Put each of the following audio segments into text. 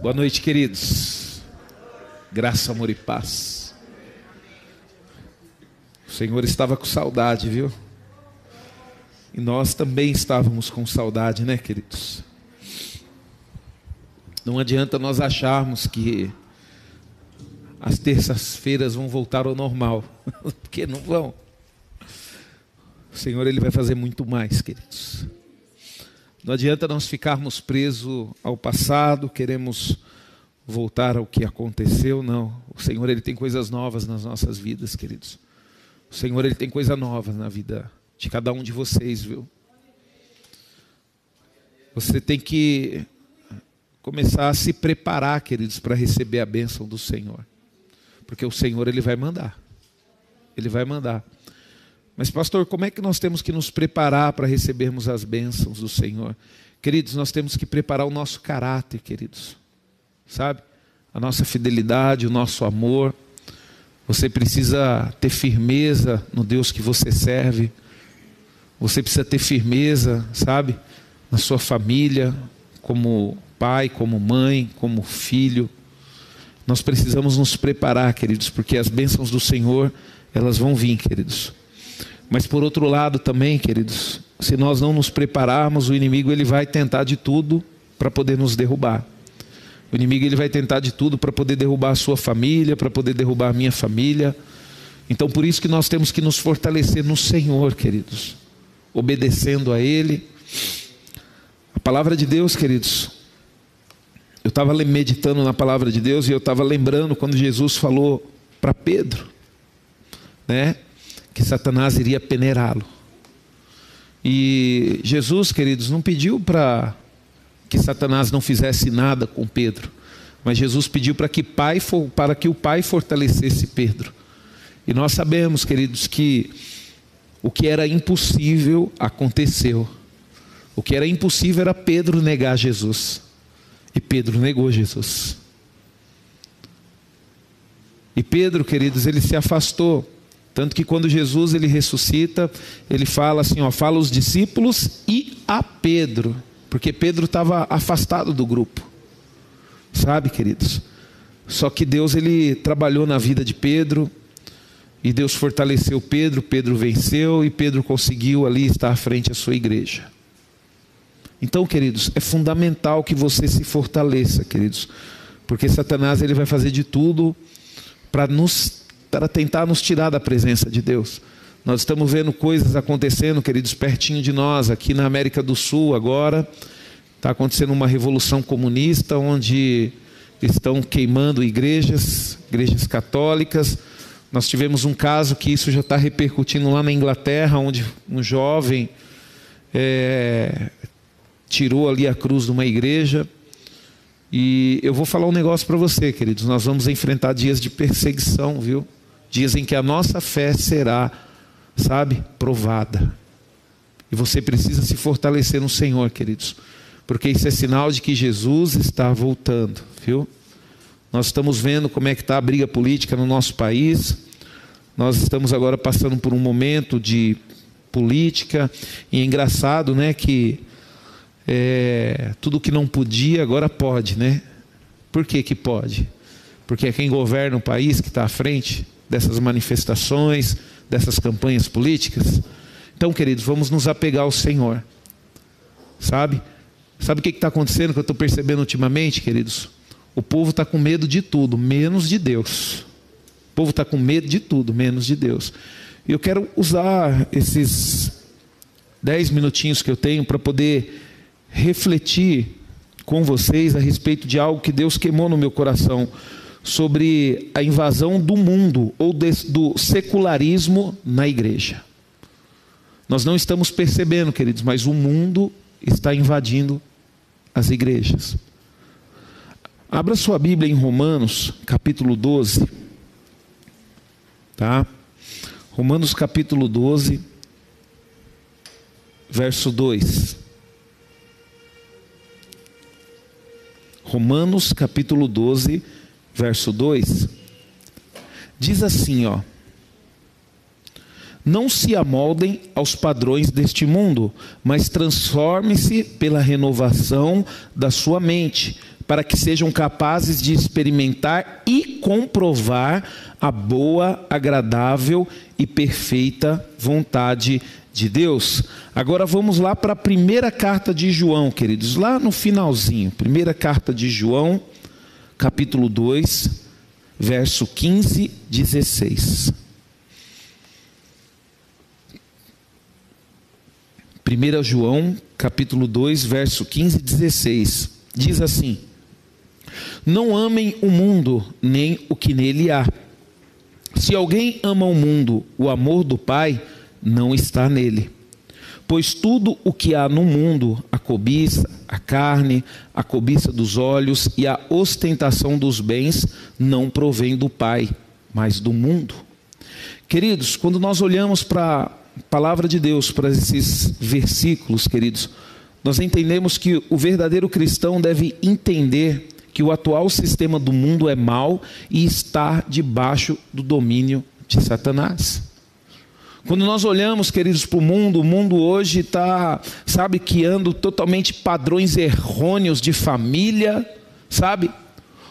Boa noite, queridos. Graça, amor e paz. O Senhor estava com saudade, viu? E nós também estávamos com saudade, né, queridos? Não adianta nós acharmos que as terças-feiras vão voltar ao normal, porque não vão. O Senhor ele vai fazer muito mais, queridos. Não adianta nós ficarmos presos ao passado, queremos voltar ao que aconteceu, não. O Senhor ele tem coisas novas nas nossas vidas, queridos. O Senhor ele tem coisa nova na vida de cada um de vocês, viu? Você tem que começar a se preparar, queridos, para receber a bênção do Senhor. Porque o Senhor ele vai mandar. Ele vai mandar. Mas, pastor, como é que nós temos que nos preparar para recebermos as bênçãos do Senhor? Queridos, nós temos que preparar o nosso caráter, queridos. Sabe? A nossa fidelidade, o nosso amor. Você precisa ter firmeza no Deus que você serve. Você precisa ter firmeza, sabe? Na sua família, como pai, como mãe, como filho. Nós precisamos nos preparar, queridos, porque as bênçãos do Senhor, elas vão vir, queridos. Mas por outro lado também, queridos, se nós não nos prepararmos, o inimigo ele vai tentar de tudo para poder nos derrubar. O inimigo ele vai tentar de tudo para poder derrubar a sua família, para poder derrubar a minha família. Então por isso que nós temos que nos fortalecer no Senhor, queridos, obedecendo a ele. A palavra de Deus, queridos. Eu estava meditando na palavra de Deus e eu estava lembrando quando Jesus falou para Pedro, né? Que Satanás iria peneirá-lo. E Jesus, queridos, não pediu para que Satanás não fizesse nada com Pedro, mas Jesus pediu para que, pai, para que o Pai fortalecesse Pedro. E nós sabemos, queridos, que o que era impossível aconteceu. O que era impossível era Pedro negar Jesus. E Pedro negou Jesus. E Pedro, queridos, ele se afastou. Tanto que quando Jesus ele ressuscita, ele fala assim, ó, fala os discípulos e a Pedro, porque Pedro estava afastado do grupo. Sabe, queridos? Só que Deus ele trabalhou na vida de Pedro, e Deus fortaleceu Pedro, Pedro venceu e Pedro conseguiu ali estar à frente da sua igreja. Então, queridos, é fundamental que você se fortaleça, queridos, porque Satanás ele vai fazer de tudo para nos para tentar nos tirar da presença de Deus. Nós estamos vendo coisas acontecendo, queridos, pertinho de nós, aqui na América do Sul agora. Está acontecendo uma revolução comunista onde estão queimando igrejas, igrejas católicas. Nós tivemos um caso que isso já está repercutindo lá na Inglaterra, onde um jovem é, tirou ali a cruz de uma igreja. E eu vou falar um negócio para você, queridos. Nós vamos enfrentar dias de perseguição, viu? Dizem que a nossa fé será, sabe, provada. E você precisa se fortalecer no Senhor, queridos, porque isso é sinal de que Jesus está voltando, viu? Nós estamos vendo como é que está a briga política no nosso país. Nós estamos agora passando por um momento de política e é engraçado, né, que é, tudo que não podia agora pode, né? Por que que pode? Porque é quem governa o país que está à frente dessas manifestações, dessas campanhas políticas. Então, queridos, vamos nos apegar ao Senhor. Sabe? Sabe o que está acontecendo que eu estou percebendo ultimamente, queridos? O povo está com medo de tudo, menos de Deus. O povo está com medo de tudo, menos de Deus. E eu quero usar esses dez minutinhos que eu tenho para poder refletir com vocês a respeito de algo que Deus queimou no meu coração sobre a invasão do mundo ou do secularismo na igreja. Nós não estamos percebendo, queridos, mas o mundo está invadindo as igrejas. Abra sua Bíblia em Romanos, capítulo 12. Tá? Romanos capítulo 12, verso 2. Romanos capítulo 12, verso 2, diz assim, ó: Não se amoldem aos padrões deste mundo, mas transforme-se pela renovação da sua mente, para que sejam capazes de experimentar e comprovar a boa, agradável e perfeita vontade de Deus. Agora vamos lá para a primeira carta de João, queridos, lá no finalzinho. Primeira carta de João, capítulo 2, verso 15, 16. 1 João, capítulo 2, verso 15 e 16. Diz assim: Não amem o mundo, nem o que nele há. Se alguém ama o mundo, o amor do Pai não está nele. Pois tudo o que há no mundo, a cobiça, a carne, a cobiça dos olhos e a ostentação dos bens, não provém do Pai, mas do mundo. Queridos, quando nós olhamos para palavra de Deus, para esses versículos, queridos, nós entendemos que o verdadeiro cristão deve entender que o atual sistema do mundo é mau e está debaixo do domínio de Satanás. Quando nós olhamos, queridos, para o mundo, o mundo hoje está, sabe, criando totalmente padrões errôneos de família, sabe?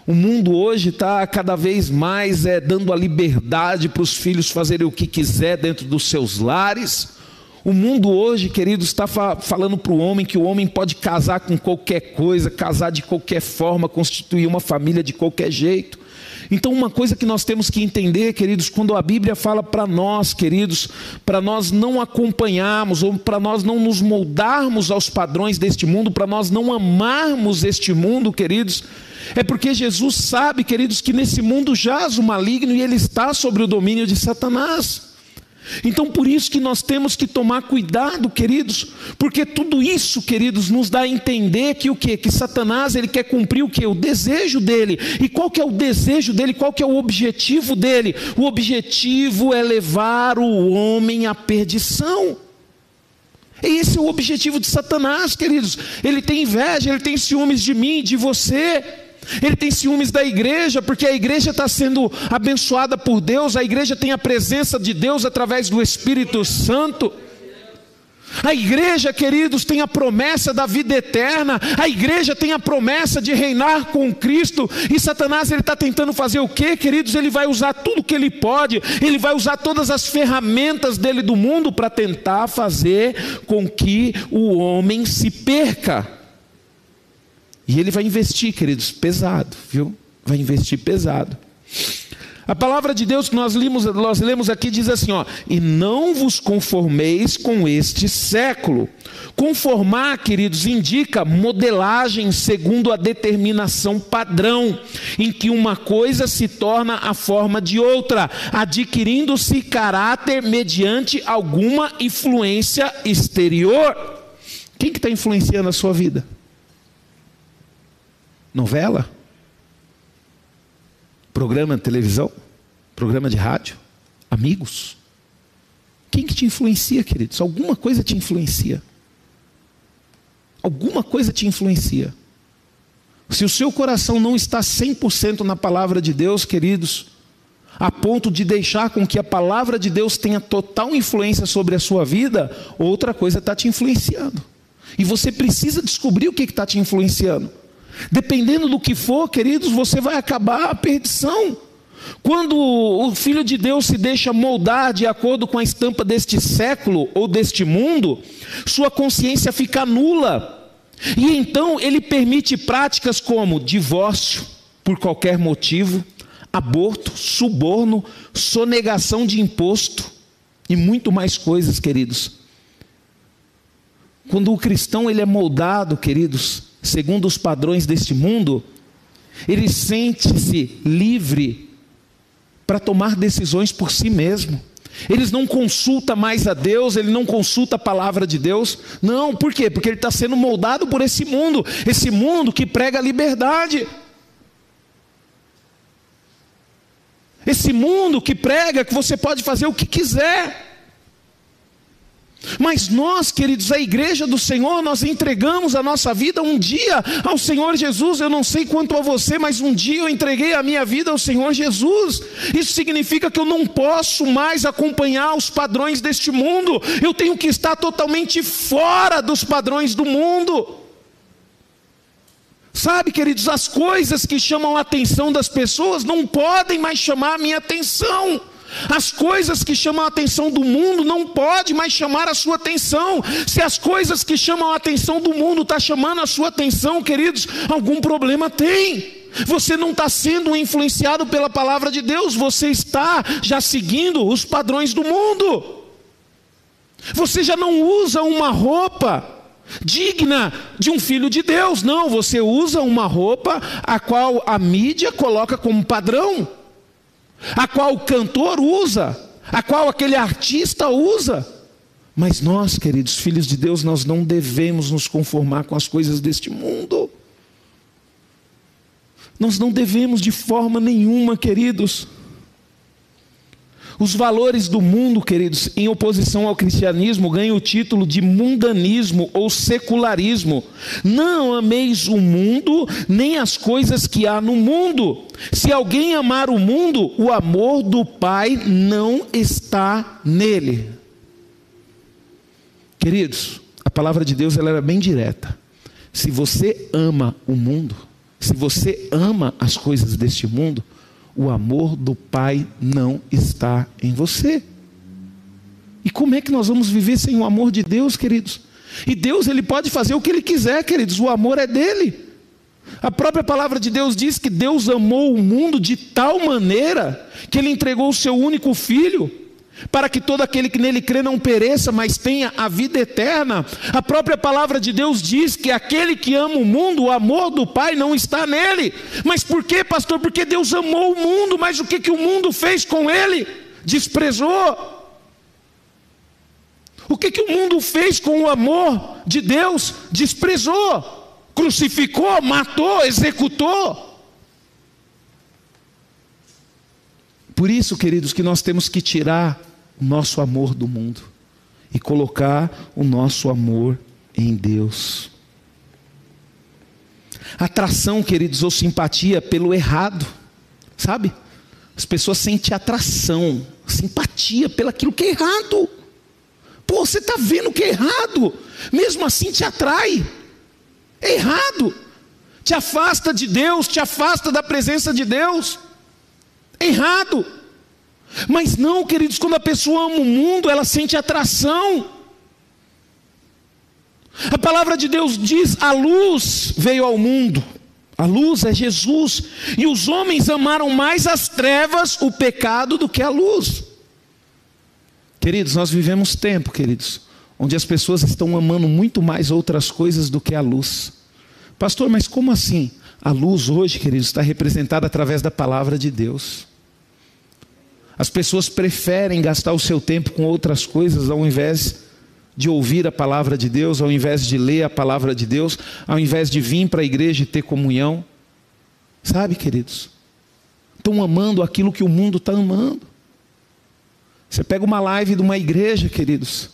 O mundo hoje está cada vez mais é, dando a liberdade para os filhos fazerem o que quiser dentro dos seus lares. O mundo hoje, queridos, está fa falando para o homem que o homem pode casar com qualquer coisa, casar de qualquer forma, constituir uma família de qualquer jeito. Então, uma coisa que nós temos que entender, queridos, quando a Bíblia fala para nós, queridos, para nós não acompanharmos ou para nós não nos moldarmos aos padrões deste mundo, para nós não amarmos este mundo, queridos, é porque Jesus sabe, queridos, que nesse mundo jaz o maligno e ele está sobre o domínio de Satanás. Então por isso que nós temos que tomar cuidado, queridos, porque tudo isso, queridos, nos dá a entender que o que? Que Satanás ele quer cumprir o que? O desejo dele. E qual que é o desejo dele? Qual que é o objetivo dele? O objetivo é levar o homem à perdição. Esse é o objetivo de Satanás, queridos. Ele tem inveja, ele tem ciúmes de mim, de você. Ele tem ciúmes da igreja, porque a igreja está sendo abençoada por Deus, a igreja tem a presença de Deus através do Espírito Santo. A igreja, queridos, tem a promessa da vida eterna, a igreja tem a promessa de reinar com Cristo, e Satanás ele está tentando fazer o que, queridos? Ele vai usar tudo que ele pode, ele vai usar todas as ferramentas dele do mundo para tentar fazer com que o homem se perca. E ele vai investir, queridos, pesado, viu? Vai investir pesado. A palavra de Deus que nós lemos, nós lemos aqui diz assim: ó, e não vos conformeis com este século. Conformar, queridos, indica modelagem segundo a determinação padrão, em que uma coisa se torna a forma de outra, adquirindo-se caráter mediante alguma influência exterior. Quem que está influenciando a sua vida? Novela? Programa de televisão? Programa de rádio? Amigos? Quem que te influencia, queridos? Alguma coisa te influencia. Alguma coisa te influencia. Se o seu coração não está 100% na palavra de Deus, queridos, a ponto de deixar com que a palavra de Deus tenha total influência sobre a sua vida, outra coisa está te influenciando. E você precisa descobrir o que está te influenciando. Dependendo do que for, queridos, você vai acabar a perdição. Quando o Filho de Deus se deixa moldar de acordo com a estampa deste século ou deste mundo, sua consciência fica nula. E então ele permite práticas como divórcio por qualquer motivo, aborto, suborno, sonegação de imposto e muito mais coisas, queridos. Quando o cristão ele é moldado, queridos, segundo os padrões deste mundo, ele sente-se livre para tomar decisões por si mesmo. Ele não consulta mais a Deus, ele não consulta a palavra de Deus. Não, por quê? Porque ele está sendo moldado por esse mundo, esse mundo que prega a liberdade. Esse mundo que prega que você pode fazer o que quiser. Mas nós, queridos, a igreja do Senhor, nós entregamos a nossa vida um dia ao Senhor Jesus. Eu não sei quanto a você, mas um dia eu entreguei a minha vida ao Senhor Jesus. Isso significa que eu não posso mais acompanhar os padrões deste mundo. Eu tenho que estar totalmente fora dos padrões do mundo. Sabe, queridos, as coisas que chamam a atenção das pessoas não podem mais chamar a minha atenção. As coisas que chamam a atenção do mundo não pode mais chamar a sua atenção. Se as coisas que chamam a atenção do mundo estão tá chamando a sua atenção, queridos, algum problema tem. Você não está sendo influenciado pela palavra de Deus, você está já seguindo os padrões do mundo. Você já não usa uma roupa digna de um filho de Deus. Não, você usa uma roupa a qual a mídia coloca como padrão, a qual o cantor usa, a qual aquele artista usa. Mas nós, queridos filhos de Deus, nós não devemos nos conformar com as coisas deste mundo. Nós não devemos de forma nenhuma, queridos, os valores do mundo, queridos, em oposição ao cristianismo, ganham o título de mundanismo ou secularismo. Não ameis o mundo, nem as coisas que há no mundo. Se alguém amar o mundo, o amor do Pai não está nele. Queridos, a palavra de Deus ela era bem direta. Se você ama o mundo, se você ama as coisas deste mundo, o amor do Pai não está em você. E como é que nós vamos viver sem o amor de Deus, queridos? E Deus, ele pode fazer o que ele quiser, queridos, o amor é dele. A própria palavra de Deus diz que Deus amou o mundo de tal maneira que ele entregou o seu único filho para que todo aquele que nele crê não pereça, mas tenha a vida eterna. A própria palavra de Deus diz que aquele que ama o mundo, o amor do Pai não está nele. Mas por quê, pastor? Porque Deus amou o mundo, mas o que, que o mundo fez com ele? Desprezou. O que, que o mundo fez com o amor de Deus? Desprezou, crucificou, matou, executou. Por isso, queridos, que nós temos que tirar o nosso amor do mundo e colocar o nosso amor em Deus. Atração, queridos, ou simpatia pelo errado, sabe? As pessoas sentem atração, simpatia pelaquilo que é errado. Pô, você está vendo que é errado, mesmo assim te atrai. É errado, te afasta de Deus, te afasta da presença de Deus. É errado. Mas não, queridos, quando a pessoa ama o mundo, ela sente atração. A palavra de Deus diz: a luz veio ao mundo, a luz é Jesus, e os homens amaram mais as trevas, o pecado, do que a luz. Queridos, nós vivemos tempo, queridos, onde as pessoas estão amando muito mais outras coisas do que a luz. Pastor, mas como assim? A luz hoje, queridos, está representada através da palavra de Deus. As pessoas preferem gastar o seu tempo com outras coisas ao invés de ouvir a palavra de Deus, ao invés de ler a palavra de Deus, ao invés de vir para a igreja e ter comunhão. Sabe, queridos? Estão amando aquilo que o mundo está amando. Você pega uma live de uma igreja, queridos,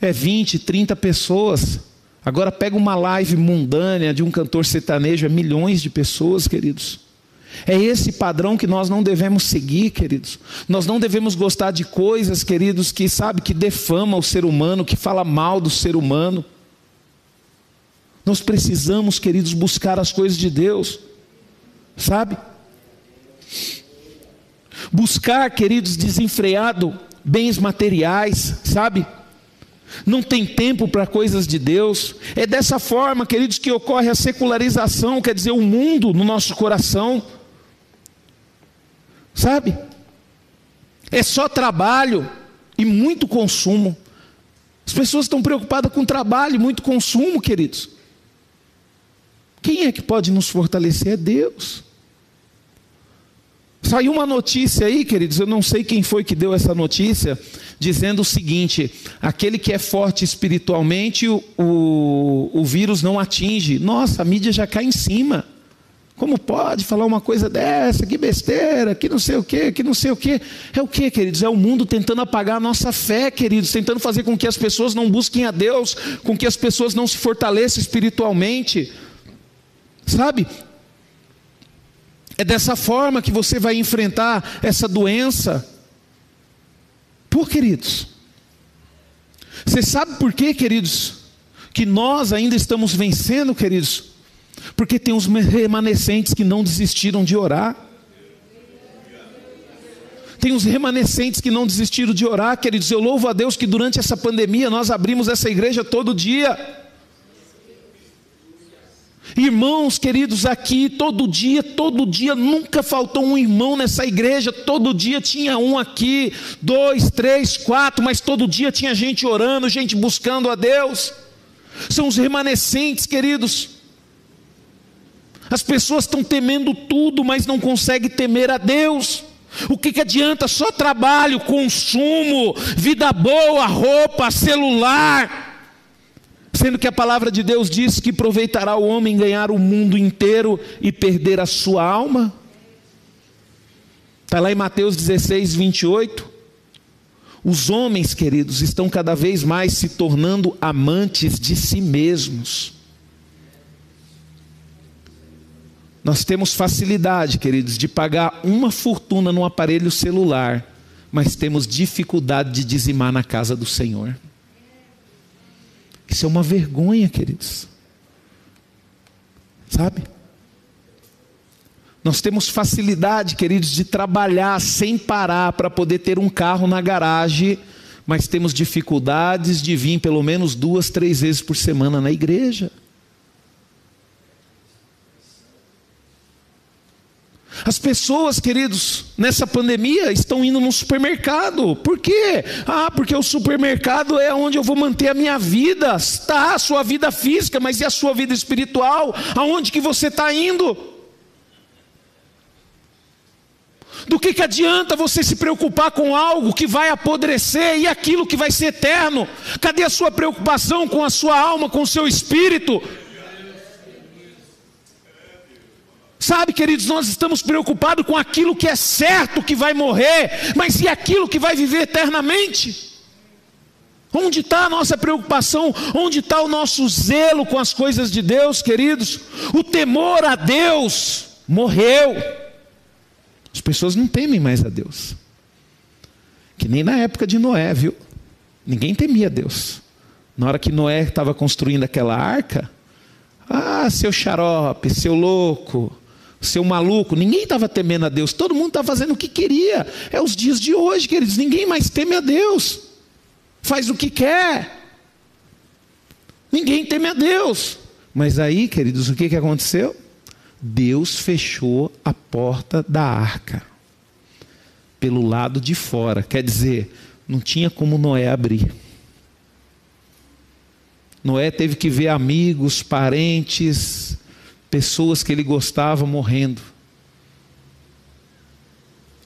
é 20, 30 pessoas. Agora pega uma live mundânea de um cantor sertanejo, é milhões de pessoas, queridos. É esse padrão que nós não devemos seguir, queridos. Nós não devemos gostar de coisas, queridos, que sabe que defama o ser humano, que fala mal do ser humano. Nós precisamos, queridos, buscar as coisas de Deus. Sabe? Buscar, queridos, desenfreado bens materiais, sabe? Não tem tempo para coisas de Deus. É dessa forma, queridos, que ocorre a secularização, quer dizer, o mundo no nosso coração. Sabe? É só trabalho e muito consumo. As pessoas estão preocupadas com trabalho e muito consumo, queridos. Quem é que pode nos fortalecer? É Deus. Saiu uma notícia aí, queridos, eu não sei quem foi que deu essa notícia, dizendo o seguinte: aquele que é forte espiritualmente, o, o, o vírus não atinge. Nossa, a mídia já cai em cima. Como pode falar uma coisa dessa? Que besteira, que não sei o quê, que não sei o quê. É o que, queridos? É o mundo tentando apagar a nossa fé, queridos, tentando fazer com que as pessoas não busquem a Deus, com que as pessoas não se fortaleçam espiritualmente. Sabe? É dessa forma que você vai enfrentar essa doença. Por queridos? Você sabe por quê, queridos? Que nós ainda estamos vencendo, queridos? Porque tem os remanescentes que não desistiram de orar. Tem os remanescentes que não desistiram de orar, queridos. Eu louvo a Deus que durante essa pandemia nós abrimos essa igreja todo dia. Irmãos queridos, aqui todo dia, todo dia, nunca faltou um irmão nessa igreja, todo dia tinha um aqui, dois, três, quatro, mas todo dia tinha gente orando, gente buscando a Deus. São os remanescentes, queridos. As pessoas estão temendo tudo, mas não conseguem temer a Deus. O que, que adianta só trabalho, consumo, vida boa, roupa, celular? Sendo que a palavra de Deus diz que aproveitará o homem ganhar o mundo inteiro e perder a sua alma? Está lá em Mateus 16, 28. Os homens, queridos, estão cada vez mais se tornando amantes de si mesmos. Nós temos facilidade, queridos, de pagar uma fortuna num aparelho celular, mas temos dificuldade de dizimar na casa do Senhor. Isso é uma vergonha, queridos. Sabe? Nós temos facilidade, queridos, de trabalhar sem parar para poder ter um carro na garagem, mas temos dificuldades de vir pelo menos duas, três vezes por semana na igreja. As pessoas, queridos, nessa pandemia estão indo no supermercado. Por quê? Ah, porque o supermercado é onde eu vou manter a minha vida. Está a sua vida física, mas e a sua vida espiritual? Aonde que você está indo? Do que, que adianta você se preocupar com algo que vai apodrecer e aquilo que vai ser eterno? Cadê a sua preocupação com a sua alma, com o seu espírito? Sabe, queridos, nós estamos preocupados com aquilo que é certo que vai morrer, mas e aquilo que vai viver eternamente? Onde está a nossa preocupação? Onde está o nosso zelo com as coisas de Deus, queridos? O temor a Deus morreu. As pessoas não temem mais a Deus. Que nem na época de Noé, viu? Ninguém temia Deus. Na hora que Noé estava construindo aquela arca, ah, seu xarope, seu louco, seu maluco, ninguém estava temendo a Deus, todo mundo estava fazendo o que queria. É os dias de hoje, queridos, ninguém mais teme a Deus, faz o que quer. Ninguém teme a Deus. Mas aí, queridos, o que, que aconteceu? Deus fechou a porta da arca pelo lado de fora, quer dizer, não tinha como Noé abrir. Noé teve que ver amigos, parentes, pessoas que ele gostava morrendo.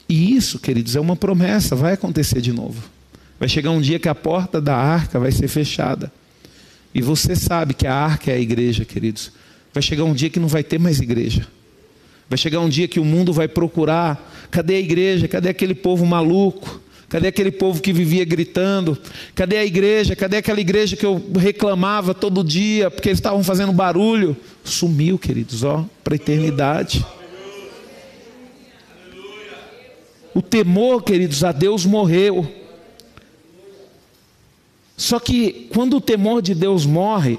E isso, queridos, é uma promessa, vai acontecer de novo. Vai chegar um dia que a porta da arca vai ser fechada. E você sabe que a arca é a igreja, queridos. Vai chegar um dia que não vai ter mais igreja. Vai chegar um dia que o mundo vai procurar: cadê a igreja? Cadê aquele povo maluco? Cadê aquele povo que vivia gritando? Cadê a igreja? Cadê aquela igreja que eu reclamava todo dia porque eles estavam fazendo barulho? Sumiu, queridos, ó, para a eternidade. O temor, queridos, a Deus morreu. Só que quando o temor de Deus morre,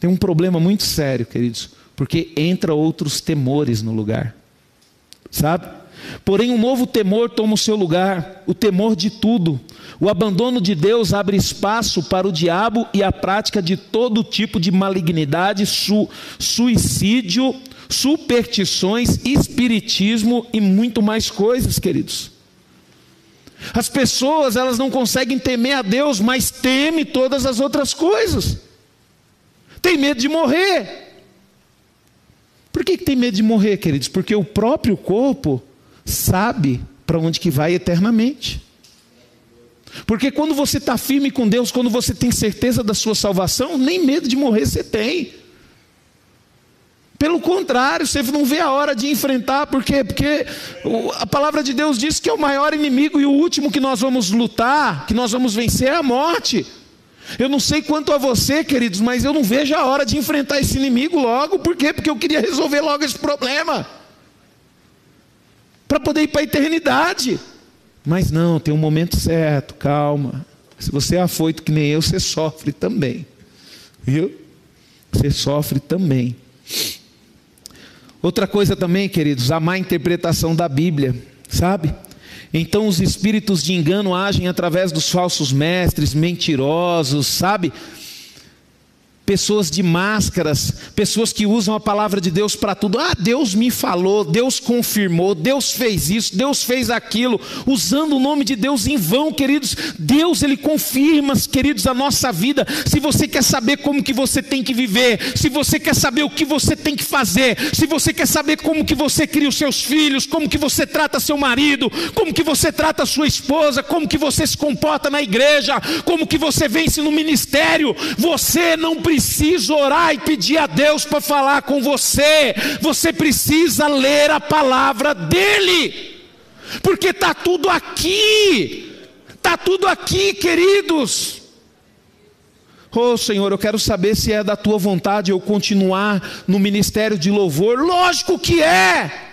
tem um problema muito sério, queridos, porque entra outros temores no lugar. Sabe? Porém, um novo temor toma o seu lugar, o temor de tudo. O abandono de Deus abre espaço para o diabo e a prática de todo tipo de malignidade, su suicídio, superstições, espiritismo e muito mais coisas, queridos. As pessoas, elas não conseguem temer a Deus, mas temem todas as outras coisas. Tem medo de morrer. Por que, que tem medo de morrer, queridos? Porque o próprio corpo sabe para onde que vai eternamente. Porque quando você está firme com Deus, quando você tem certeza da sua salvação, nem medo de morrer você tem. Pelo contrário, você não vê a hora de enfrentar, por quê? Porque a palavra de Deus diz que é o maior inimigo e o último que nós vamos lutar, que nós vamos vencer é a morte. Eu não sei quanto a você, queridos, mas eu não vejo a hora de enfrentar esse inimigo logo, por quê? Porque eu queria resolver logo esse problema para poder ir para a eternidade. Mas não, tem um momento certo, calma. Se você é afoito que nem eu, você sofre também. Viu? Você sofre também. Outra coisa também, queridos, a má interpretação da Bíblia, sabe? Então os espíritos de engano agem através dos falsos mestres, mentirosos, sabe? Pessoas de máscaras, pessoas que usam a palavra de Deus para tudo. Ah, Deus me falou, Deus confirmou, Deus fez isso, Deus fez aquilo, usando o nome de Deus em vão, queridos. Deus ele confirma, queridos, a nossa vida. Se você quer saber como que você tem que viver, se você quer saber o que você tem que fazer, se você quer saber como que você cria os seus filhos, como que você trata seu marido, como que você trata sua esposa, como que você se comporta na igreja, como que você vence no ministério, você não precisa precisa orar e pedir a Deus para falar com você, você precisa ler a palavra dEle, porque está tudo aqui, está tudo aqui, queridos. Oh Senhor, eu quero saber se é da tua vontade eu continuar no ministério de louvor. Lógico que é.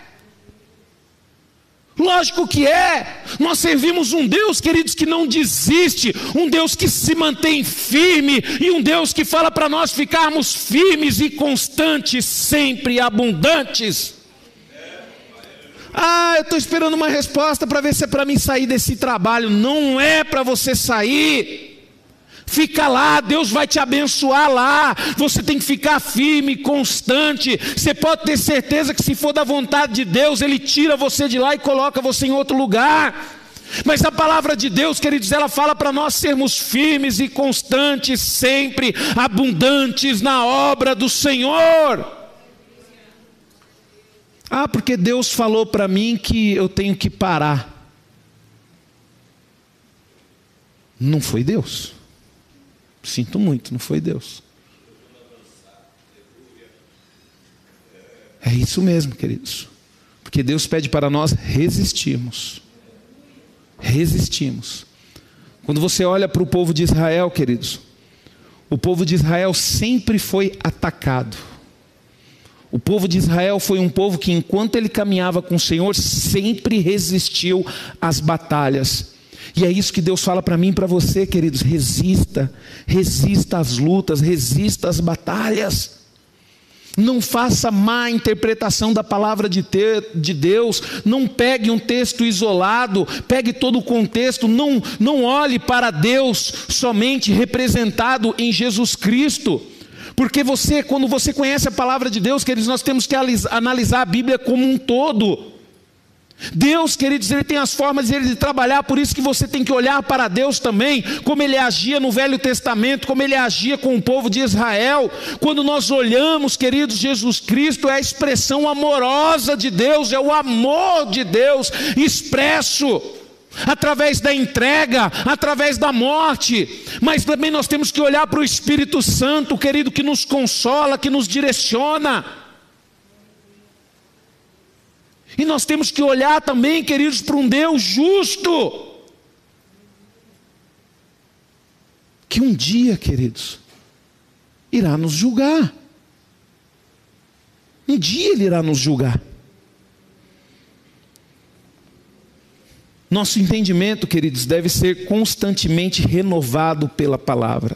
Lógico que é. Nós servimos um Deus, queridos, que não desiste, um Deus que se mantém firme e um Deus que fala para nós ficarmos firmes e constantes, sempre abundantes. Ah, eu estou esperando uma resposta para ver se é para mim sair desse trabalho. Não é para você sair. Fica lá, Deus vai te abençoar lá. Você tem que ficar firme, constante. Você pode ter certeza que se for da vontade de Deus, Ele tira você de lá e coloca você em outro lugar. Mas a palavra de Deus, queridos, ela fala para nós sermos firmes e constantes, sempre abundantes na obra do Senhor. Ah, porque Deus falou para mim que eu tenho que parar. Não foi Deus. Sinto muito, não foi Deus. É isso mesmo, queridos. Porque Deus pede para nós resistirmos. Resistimos. Quando você olha para o povo de Israel, queridos, o povo de Israel sempre foi atacado. O povo de Israel foi um povo que, enquanto ele caminhava com o Senhor, sempre resistiu às batalhas. E é isso que Deus fala para mim e para você, queridos. Resista, resista às lutas, resista às batalhas. Não faça má interpretação da palavra de, ter, de Deus. Não pegue um texto isolado, pegue todo o contexto. Não, não olhe para Deus somente representado em Jesus Cristo. Porque você, quando você conhece a palavra de Deus, queridos, nós temos que analisar a Bíblia como um todo. Deus, queridos, Ele tem as formas de trabalhar, por isso que você tem que olhar para Deus também, como Ele agia no Velho Testamento, como Ele agia com o povo de Israel. Quando nós olhamos, queridos, Jesus Cristo é a expressão amorosa de Deus, é o amor de Deus expresso através da entrega, através da morte, mas também nós temos que olhar para o Espírito Santo, querido, que nos consola, que nos direciona. E nós temos que olhar também, queridos, para um Deus justo. Que um dia, queridos, irá nos julgar. Um dia Ele irá nos julgar. Nosso entendimento, queridos, deve ser constantemente renovado pela palavra.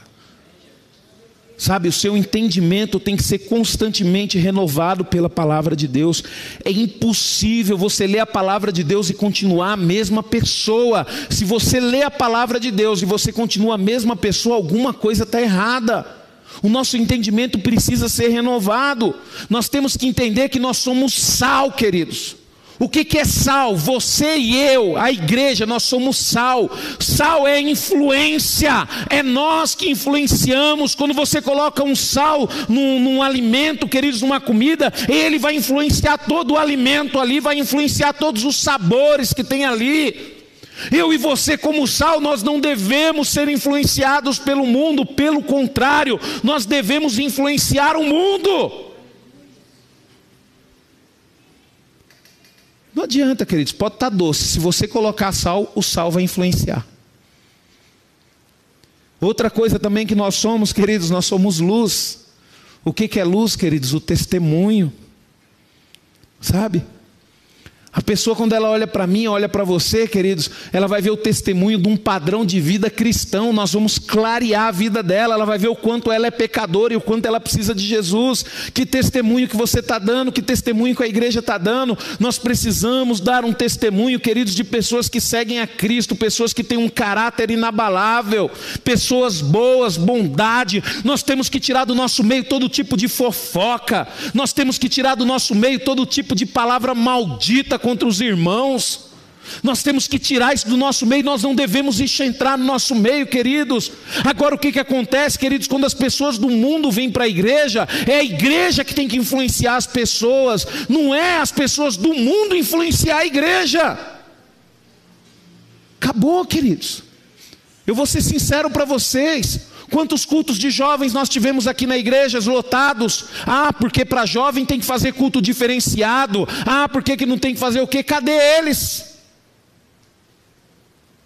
Sabe, o seu entendimento tem que ser constantemente renovado pela palavra de Deus. É impossível você ler a palavra de Deus e continuar a mesma pessoa. Se você lê a palavra de Deus e você continua a mesma pessoa, alguma coisa está errada. O nosso entendimento precisa ser renovado. Nós temos que entender que nós somos sal, queridos. O que, que é sal? Você e eu, a igreja, nós somos sal. Sal é influência, é nós que influenciamos. Quando você coloca um sal num, num alimento, queridos, numa comida, ele vai influenciar todo o alimento ali, vai influenciar todos os sabores que tem ali. Eu e você, como sal, nós não devemos ser influenciados pelo mundo, pelo contrário, nós devemos influenciar o mundo. Não adianta, queridos, pode estar doce. Se você colocar sal, o sal vai influenciar. Outra coisa também que nós somos, queridos, nós somos luz. O que, é luz, queridos? O testemunho. Sabe? Pessoa, quando ela olha para mim, olha para você, queridos, ela vai ver o testemunho de um padrão de vida cristão. Nós vamos clarear a vida dela, ela vai ver o quanto ela é pecadora e o quanto ela precisa de Jesus. Que testemunho que você está dando, que testemunho que a igreja está dando. Nós precisamos dar um testemunho, queridos, de pessoas que seguem a Cristo, pessoas que têm um caráter inabalável, pessoas boas, bondade. Nós temos que tirar do nosso meio todo tipo de fofoca, nós temos que tirar do nosso meio todo tipo de palavra maldita contra os irmãos. Nós temos que tirar isso do nosso meio, nós não devemos isso entrar no nosso meio, queridos. Agora, o que, que acontece, queridos, quando as pessoas do mundo vêm para a igreja, é a igreja que tem que influenciar as pessoas, não é as pessoas do mundo influenciar a igreja. Acabou, queridos. Eu vou ser sincero para vocês. Quantos cultos de jovens nós tivemos aqui na igreja lotados? Ah, porque para jovem tem que fazer culto diferenciado. Ah, porque que não tem que fazer o quê? Cadê eles?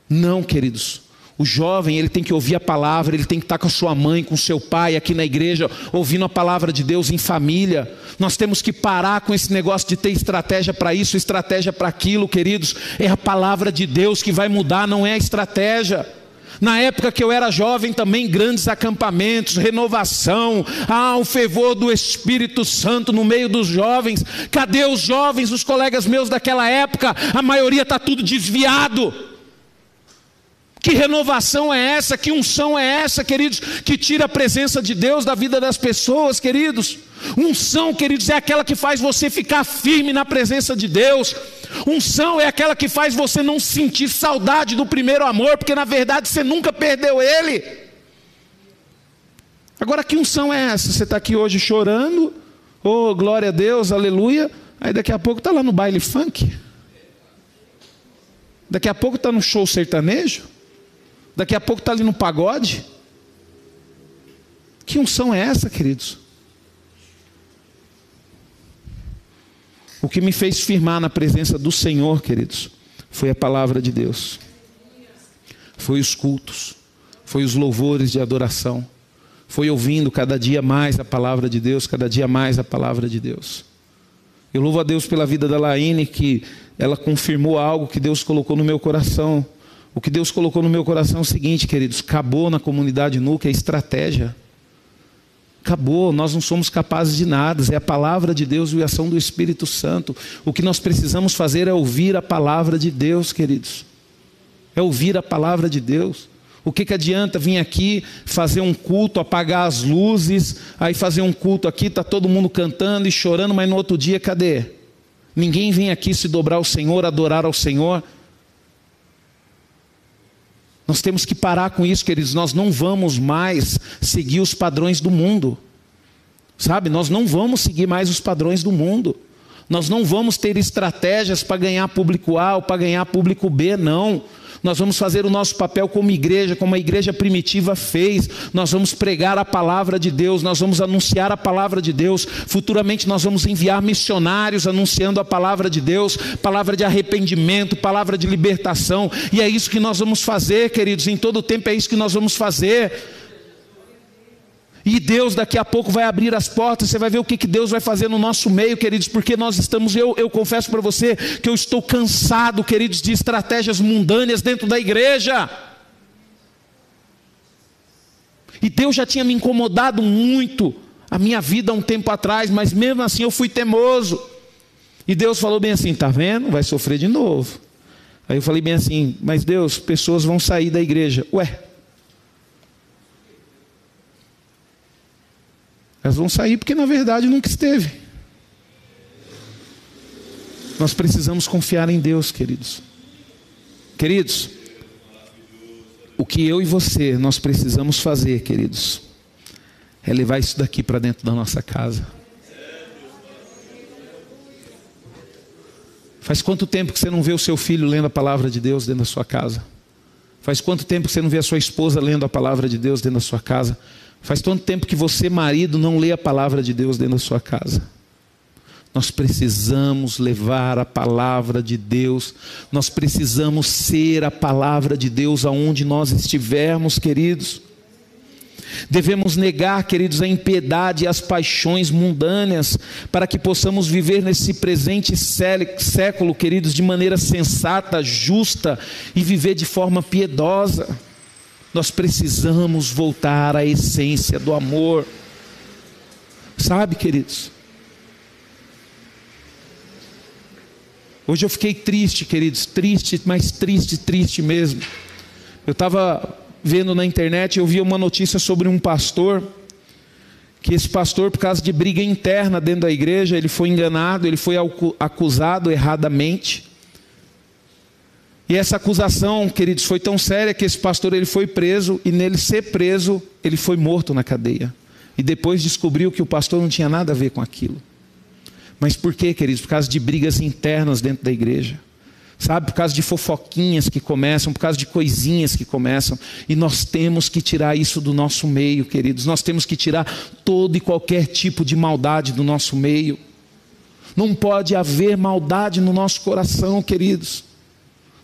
Não, queridos. O jovem, ele tem que ouvir a palavra, ele tem que estar com a sua mãe, com seu pai aqui na igreja, ouvindo a palavra de Deus em família. Nós temos que parar com esse negócio de ter estratégia para isso, estratégia para aquilo, queridos. É a palavra de Deus que vai mudar, não é a estratégia. Na época que eu era jovem, também grandes acampamentos, renovação, ah, o fervor do Espírito Santo no meio dos jovens. Cadê os jovens, os colegas meus daquela época? A maioria está tudo desviado. Que renovação é essa? Que unção é essa, queridos? Que tira a presença de Deus da vida das pessoas, queridos. Unção, queridos, é aquela que faz você ficar firme na presença de Deus. Unção é aquela que faz você não sentir saudade do primeiro amor, porque na verdade você nunca perdeu ele. Agora, que unção é essa? Você está aqui hoje chorando, oh glória a Deus, aleluia, aí daqui a pouco está lá no baile funk, daqui a pouco está no show sertanejo, daqui a pouco está ali no pagode. Que unção é essa, queridos? O que me fez firmar na presença do Senhor, queridos, foi a palavra de Deus. Foi os cultos, foi os louvores de adoração, foi ouvindo cada dia mais a palavra de Deus, cada dia mais a palavra de Deus. Eu louvo a Deus pela vida da Laine, que ela confirmou algo que Deus colocou no meu coração. O que Deus colocou no meu coração é o seguinte, queridos: acabou na comunidade núclea a estratégia. Acabou, nós não somos capazes de nada, é a palavra de Deus e a ação do Espírito Santo. O que nós precisamos fazer é ouvir a palavra de Deus, queridos. É ouvir a palavra de Deus. O que, que adianta vir aqui fazer um culto, apagar as luzes, aí fazer um culto aqui, está todo mundo cantando e chorando, mas no outro dia cadê? Ninguém vem aqui se dobrar ao Senhor, adorar ao Senhor. Nós temos que parar com isso, queridos. Nós não vamos mais seguir os padrões do mundo. Sabe? Nós não vamos seguir mais os padrões do mundo. Nós não vamos ter estratégias para ganhar público A ou para ganhar público B, não. Nós vamos fazer o nosso papel como igreja, como a igreja primitiva fez. Nós vamos pregar a palavra de Deus, nós vamos anunciar a palavra de Deus. Futuramente nós vamos enviar missionários anunciando a palavra de Deus, palavra de arrependimento, palavra de libertação. E é isso que nós vamos fazer, queridos. Em todo o tempo é isso que nós vamos fazer. E Deus daqui a pouco vai abrir as portas, você vai ver o que, que Deus vai fazer no nosso meio, queridos, porque nós estamos, eu, eu confesso para você que eu estou cansado, queridos, de estratégias mundâneas dentro da igreja. E Deus já tinha me incomodado muito a minha vida há um tempo atrás, mas mesmo assim eu fui teimoso. E Deus falou bem assim: tá vendo? Vai sofrer de novo. Aí eu falei bem assim: mas Deus, pessoas vão sair da igreja. Ué, Elas vão sair porque na verdade nunca esteve. Nós precisamos confiar em Deus, queridos. Queridos, o que eu e você nós precisamos fazer, queridos, é levar isso daqui para dentro da nossa casa. Faz quanto tempo que você não vê o seu filho lendo a palavra de Deus dentro da sua casa? Faz quanto tempo que você não vê a sua esposa lendo a palavra de Deus dentro da sua casa? Faz tanto tempo que você, marido, não lê a palavra de Deus dentro da sua casa. Nós precisamos levar a palavra de Deus, nós precisamos ser a palavra de Deus aonde nós estivermos, queridos. Devemos negar, queridos, a impiedade e as paixões mundâneas, para que possamos viver nesse presente século, queridos, de maneira sensata, justa e viver de forma piedosa. Nós precisamos voltar à essência do amor. Sabe, queridos? Hoje eu fiquei triste, queridos, triste, mas triste, triste mesmo. Eu estava vendo na internet, eu vi uma notícia sobre um pastor, que esse pastor, por causa de briga interna dentro da igreja, ele foi enganado, ele foi acusado erradamente. E essa acusação, queridos, foi tão séria que esse pastor ele foi preso e nele ser preso, ele foi morto na cadeia. E depois descobriu que o pastor não tinha nada a ver com aquilo. Mas por quê, queridos? Por causa de brigas internas dentro da igreja. Sabe, por causa de fofoquinhas que começam, por causa de coisinhas que começam. E nós temos que tirar isso do nosso meio, queridos. Nós temos que tirar todo e qualquer tipo de maldade do nosso meio. Não pode haver maldade no nosso coração, queridos.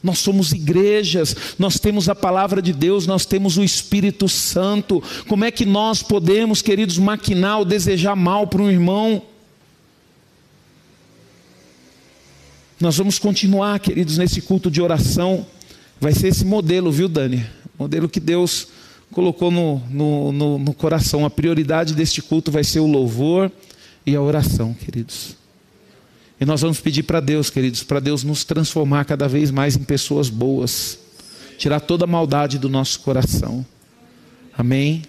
Nós somos igrejas, nós temos a palavra de Deus, nós temos o Espírito Santo. Como é que nós podemos, queridos, maquinar ou desejar mal para um irmão? Nós vamos continuar, queridos, nesse culto de oração. Vai ser esse modelo, viu, Dani? Modelo que Deus colocou no, no, no, no coração. A prioridade deste culto vai ser o louvor e a oração, queridos. E nós vamos pedir para Deus, queridos, para Deus nos transformar cada vez mais em pessoas boas, tirar toda a maldade do nosso coração. Amém.